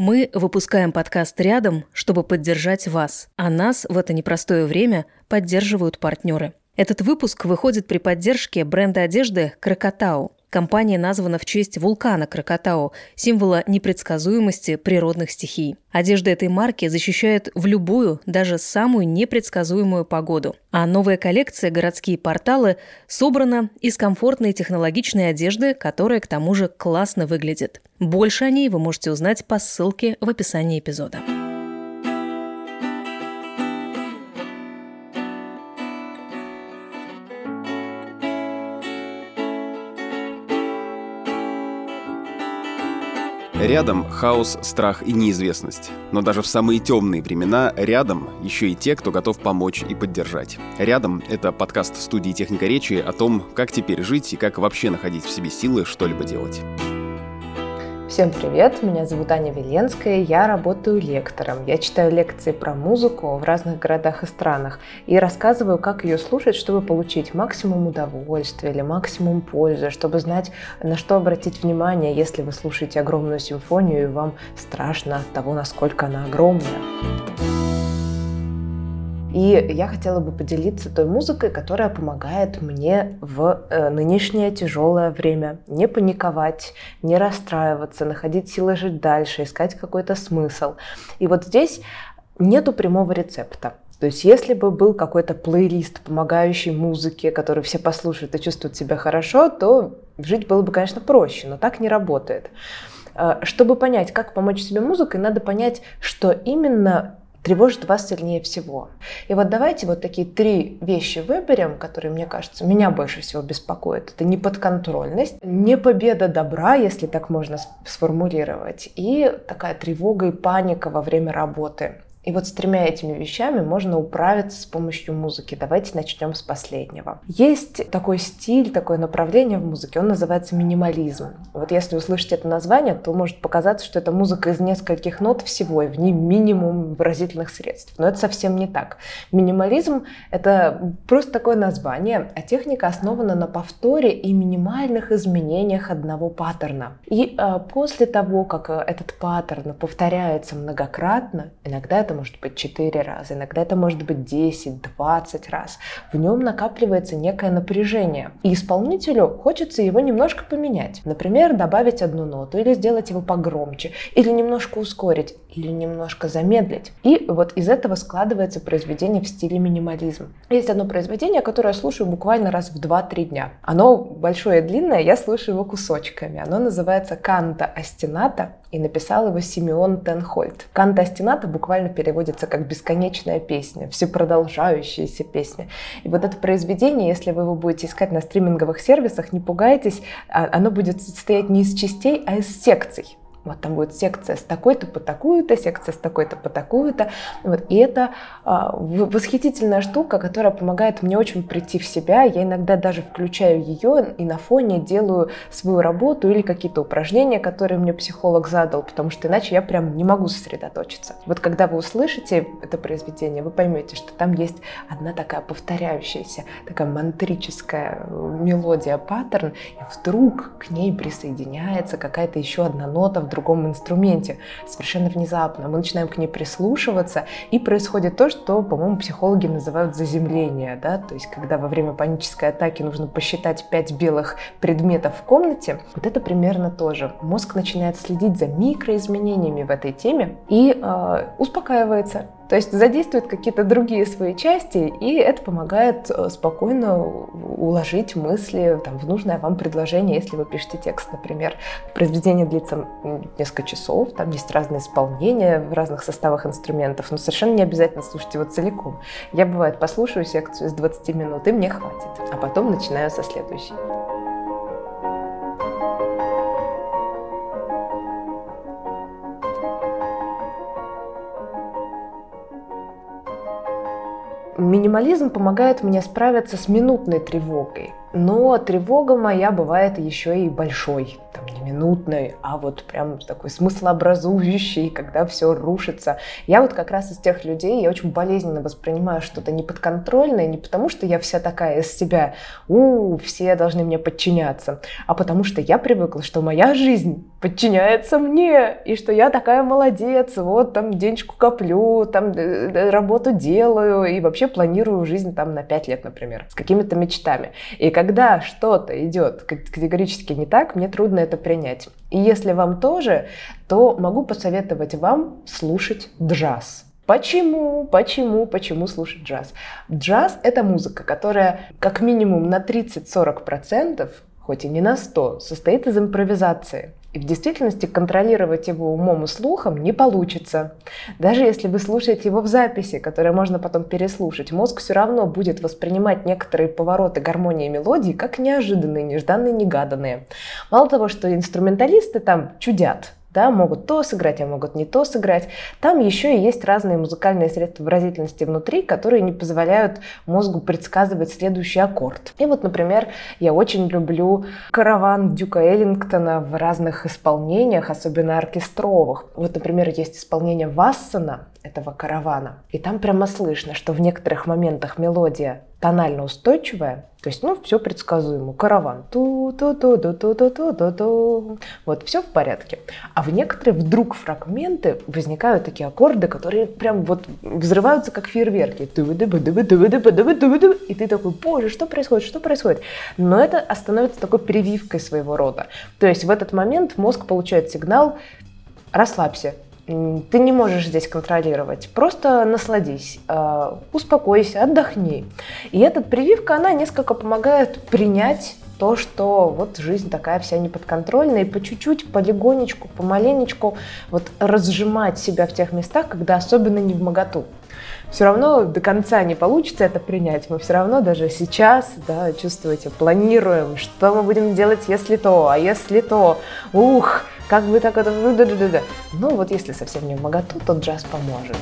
Мы выпускаем подкаст рядом, чтобы поддержать вас, а нас в это непростое время поддерживают партнеры. Этот выпуск выходит при поддержке бренда одежды «Крокотау». Компания названа в честь вулкана Крокотау, символа непредсказуемости природных стихий. Одежда этой марки защищает в любую, даже самую непредсказуемую погоду. А новая коллекция «Городские порталы» собрана из комфортной технологичной одежды, которая к тому же классно выглядит. Больше о ней вы можете узнать по ссылке в описании эпизода. Рядом хаос, страх и неизвестность. Но даже в самые темные времена рядом еще и те, кто готов помочь и поддержать. Рядом — это подкаст студии «Техника речи» о том, как теперь жить и как вообще находить в себе силы что-либо делать. Всем привет, меня зовут Аня Веленская, я работаю лектором. Я читаю лекции про музыку в разных городах и странах и рассказываю, как ее слушать, чтобы получить максимум удовольствия или максимум пользы, чтобы знать, на что обратить внимание, если вы слушаете огромную симфонию и вам страшно от того, насколько она огромная. И я хотела бы поделиться той музыкой, которая помогает мне в э, нынешнее тяжелое время. Не паниковать, не расстраиваться, находить силы жить дальше, искать какой-то смысл. И вот здесь нету прямого рецепта. То есть если бы был какой-то плейлист, помогающий музыке, который все послушают и чувствуют себя хорошо, то жить было бы, конечно, проще, но так не работает. Э, чтобы понять, как помочь себе музыкой, надо понять, что именно тревожит вас сильнее всего. И вот давайте вот такие три вещи выберем, которые, мне кажется, меня больше всего беспокоят. Это неподконтрольность, не победа добра, если так можно сформулировать, и такая тревога и паника во время работы. И вот с тремя этими вещами можно управиться с помощью музыки. Давайте начнем с последнего. Есть такой стиль, такое направление в музыке, он называется минимализм. Вот если услышать это название, то может показаться, что это музыка из нескольких нот всего, и в ней минимум выразительных средств. Но это совсем не так. Минимализм — это просто такое название, а техника основана на повторе и минимальных изменениях одного паттерна. И э, после того, как э, этот паттерн повторяется многократно, иногда это может быть 4 раза, иногда это может быть 10, 20 раз. В нем накапливается некое напряжение. И исполнителю хочется его немножко поменять. Например, добавить одну ноту или сделать его погромче, или немножко ускорить, или немножко замедлить. И вот из этого складывается произведение в стиле минимализм. Есть одно произведение, которое я слушаю буквально раз в 2-3 дня. Оно большое и длинное, я слушаю его кусочками. Оно называется «Канта Астената» и написал его Симеон Тенхольд. «Канта Астената» буквально переводится как «бесконечная песня», «всепродолжающаяся песня». И вот это произведение, если вы его будете искать на стриминговых сервисах, не пугайтесь, а, оно будет состоять не из частей, а из секций. Вот там будет секция с такой-то по такую-то, секция с такой-то по такую-то. Вот. И это а, восхитительная штука, которая помогает мне очень прийти в себя. Я иногда даже включаю ее и на фоне делаю свою работу или какие-то упражнения, которые мне психолог задал, потому что иначе я прям не могу сосредоточиться. Вот когда вы услышите это произведение, вы поймете, что там есть одна такая повторяющаяся, такая мантрическая э, мелодия, паттерн, и вдруг к ней присоединяется какая-то еще одна нота другом инструменте, совершенно внезапно. Мы начинаем к ней прислушиваться, и происходит то, что, по-моему, психологи называют заземление, да, то есть когда во время панической атаки нужно посчитать пять белых предметов в комнате, вот это примерно тоже. Мозг начинает следить за микроизменениями в этой теме и э, успокаивается. То есть задействует какие-то другие свои части, и это помогает э, спокойно уложить мысли там, в нужное вам предложение, если вы пишете текст, например. Произведение длится несколько часов, там есть разные исполнения в разных составах инструментов, но совершенно не обязательно слушать его целиком. Я, бывает, послушаю секцию из 20 минут, и мне хватит, а потом начинаю со следующей. Минимализм помогает мне справиться с минутной тревогой. Но тревога моя бывает еще и большой. Там, не минутной, а вот прям такой смыслообразующий, когда все рушится. Я вот как раз из тех людей, я очень болезненно воспринимаю что-то неподконтрольное, не потому что я вся такая из себя, у, все должны мне подчиняться, а потому что я привыкла, что моя жизнь подчиняется мне, и что я такая молодец, вот там денежку коплю, там э, э, работу делаю, и вообще планирую жизнь там на пять лет, например, с какими-то мечтами. И когда что-то идет категорически не так, мне трудно это принять. И если вам тоже, то могу посоветовать вам слушать джаз. Почему? Почему? Почему слушать джаз? Джаз — это музыка, которая как минимум на 30-40%, хоть и не на 100, состоит из импровизации. И в действительности контролировать его умом и слухом не получится. Даже если вы слушаете его в записи, которые можно потом переслушать, мозг все равно будет воспринимать некоторые повороты гармонии и мелодии как неожиданные, нежданные, негаданные. Мало того, что инструменталисты там чудят, да, могут то сыграть, а могут не то сыграть. Там еще и есть разные музыкальные средства выразительности внутри, которые не позволяют мозгу предсказывать следующий аккорд. И вот, например, я очень люблю караван Дюка Эллингтона в разных исполнениях, особенно оркестровых. Вот, например, есть исполнение Вассона, этого каравана. И там прямо слышно, что в некоторых моментах мелодия тонально устойчивая, то есть, ну, все предсказуемо. Караван. ту ту ту ту ту ту ту ту ту Вот, все в порядке. А в некоторые вдруг фрагменты возникают такие аккорды, которые прям вот взрываются как фейерверки. И ты такой, боже, что происходит, что происходит? Но это становится такой прививкой своего рода. То есть в этот момент мозг получает сигнал «расслабься, ты не можешь здесь контролировать. Просто насладись, э, успокойся, отдохни. И эта прививка, она несколько помогает принять то, что вот жизнь такая вся неподконтрольная, и по чуть-чуть, полегонечку, помаленечку вот разжимать себя в тех местах, когда особенно не в моготу. Все равно до конца не получится это принять. Мы все равно даже сейчас, да, чувствуете, планируем, что мы будем делать, если то, а если то. Ух, как бы так это... Ну вот если совсем не в моготу, то джаз поможет.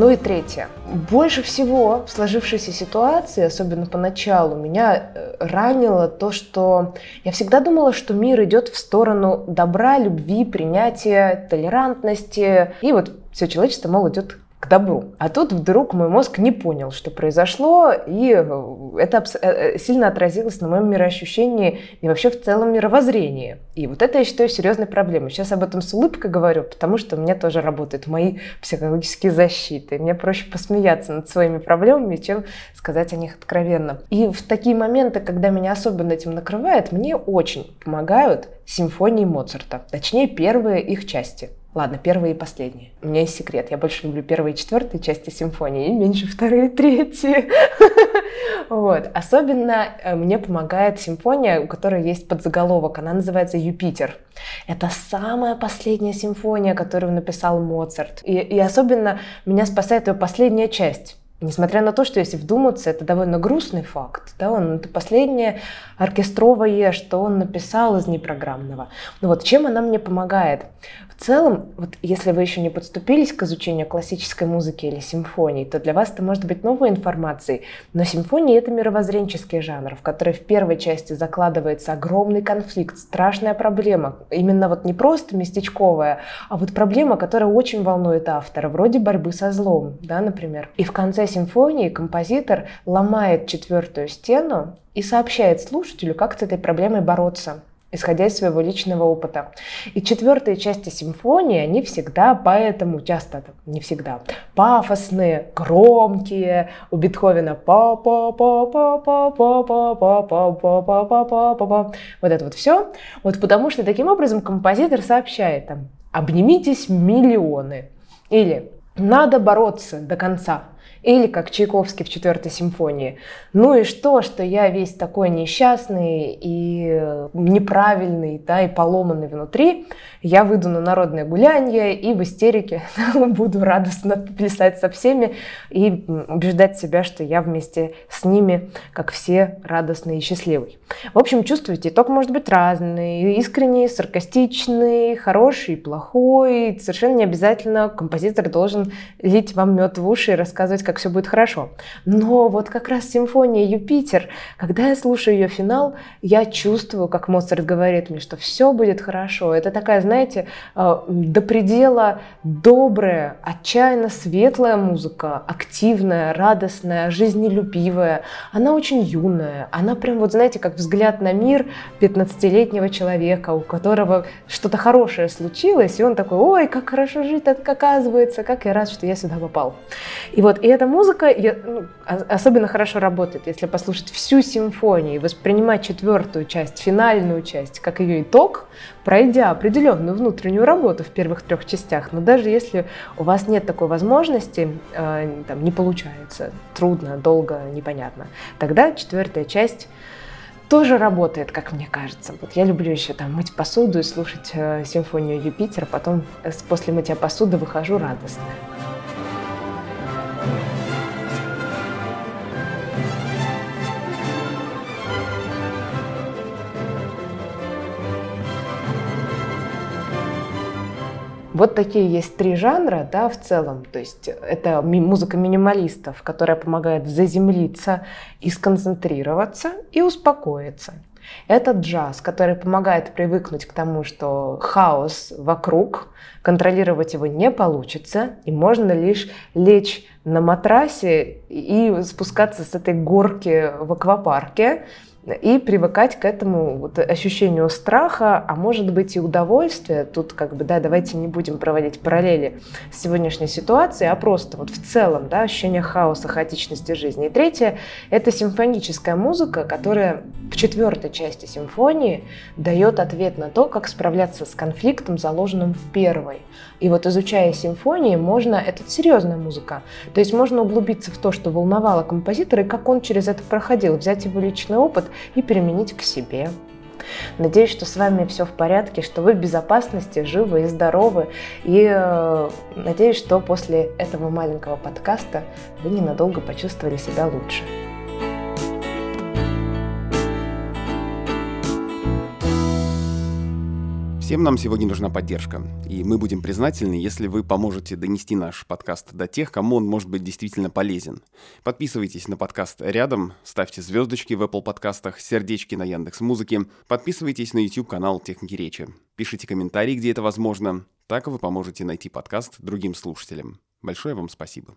Ну и третье. Больше всего в сложившейся ситуации, особенно поначалу, меня э, ранило то, что я всегда думала, что мир идет в сторону добра, любви, принятия, толерантности. И вот все человечество, мол, идет к добру. А тут вдруг мой мозг не понял, что произошло, и э, это э, э, сильно отразилось на моем мироощущении и вообще в целом мировоззрении. И вот это, я считаю, серьезной проблемой. Сейчас об этом с улыбкой говорю, потому что у меня тоже работают мои психологические защиты. Мне проще посмеяться над своими проблемами, чем сказать о них откровенно. И в такие моменты, когда меня особенно этим накрывает, мне очень помогают симфонии Моцарта, точнее первые их части – Ладно, первые и последние. У меня есть секрет. Я больше люблю первые и четвертые части симфонии, и меньше вторые и третьи. Вот. Особенно э, мне помогает симфония, у которой есть подзаголовок. Она называется «Юпитер». Это самая последняя симфония, которую написал Моцарт. И, и особенно меня спасает ее последняя часть. Несмотря на то, что если вдуматься, это довольно грустный факт. Да, он, это последнее оркестровое, что он написал из непрограммного. Но вот чем она мне помогает? В целом, вот если вы еще не подступились к изучению классической музыки или симфонии, то для вас это может быть новой информацией. Но симфонии — это мировоззренческий жанр, в который в первой части закладывается огромный конфликт, страшная проблема. Именно вот не просто местечковая, а вот проблема, которая очень волнует автора, вроде борьбы со злом, да, например. И в конце симфонии композитор ломает четвертую стену и сообщает слушателю, как с этой проблемой бороться исходя из своего личного опыта. И четвертые части симфонии, они всегда поэтому часто, не всегда, пафосные, громкие, у Бетховена па па па па па па па па па па па па па па па вот это вот все. Вот потому что таким образом композитор сообщает там «обнимитесь миллионы» или Надо бороться до конца. Или как Чайковский в четвертой симфонии. Ну и что, что я весь такой несчастный и неправильный, да, и поломанный внутри, я выйду на народное гуляние и в истерике буду радостно плясать со всеми и убеждать себя, что я вместе с ними, как все, радостный и счастливый. В общем, чувствуете, итог может быть разный, искренний, саркастичный, хороший, плохой. Совершенно не обязательно композитор должен лить вам мед в уши и рассказывать, как все будет хорошо. Но вот как раз симфония Юпитер, когда я слушаю ее финал, я чувствую, как Моцарт говорит мне, что все будет хорошо. Это такая, знаете, э, до предела добрая, отчаянно светлая музыка, активная, радостная, жизнелюбивая. Она очень юная, она прям вот, знаете, как взгляд на мир 15-летнего человека, у которого что-то хорошее случилось, и он такой, ой, как хорошо жить, так оказывается, как я рад, что я сюда попал. И вот, и эта музыка ну, особенно хорошо работает, если послушать всю симфонию и воспринимать четвертую часть, финальную часть, как ее итог, пройдя определенную внутреннюю работу в первых трех частях. Но даже если у вас нет такой возможности, э, там, не получается, трудно, долго, непонятно, тогда четвертая часть тоже работает, как мне кажется. Вот я люблю еще там мыть посуду и слушать э, симфонию Юпитера, потом э, после мытья посуды выхожу радостная. Вот такие есть три жанра, да, в целом. То есть это музыка минималистов, которая помогает заземлиться и сконцентрироваться и успокоиться. Это джаз, который помогает привыкнуть к тому, что хаос вокруг, контролировать его не получится, и можно лишь лечь на матрасе и спускаться с этой горки в аквапарке, и привыкать к этому вот ощущению страха, а может быть и удовольствия. Тут как бы, да, давайте не будем проводить параллели с сегодняшней ситуацией, а просто вот в целом, да, ощущение хаоса, хаотичности жизни. И третье — это симфоническая музыка, которая в четвертой части симфонии дает ответ на то, как справляться с конфликтом, заложенным в первой. И вот изучая симфонии, можно, это серьезная музыка, то есть можно углубиться в то, что волновало композитора и как он через это проходил, взять его личный опыт и применить к себе. Надеюсь, что с вами все в порядке, что вы в безопасности, живы и здоровы. И э, надеюсь, что после этого маленького подкаста вы ненадолго почувствовали себя лучше. Всем нам сегодня нужна поддержка, и мы будем признательны, если вы поможете донести наш подкаст до тех, кому он может быть действительно полезен. Подписывайтесь на подкаст рядом, ставьте звездочки в Apple подкастах, сердечки на Яндекс Музыке, подписывайтесь на YouTube канал Техники речи, пишите комментарии, где это возможно, так вы поможете найти подкаст другим слушателям. Большое вам спасибо.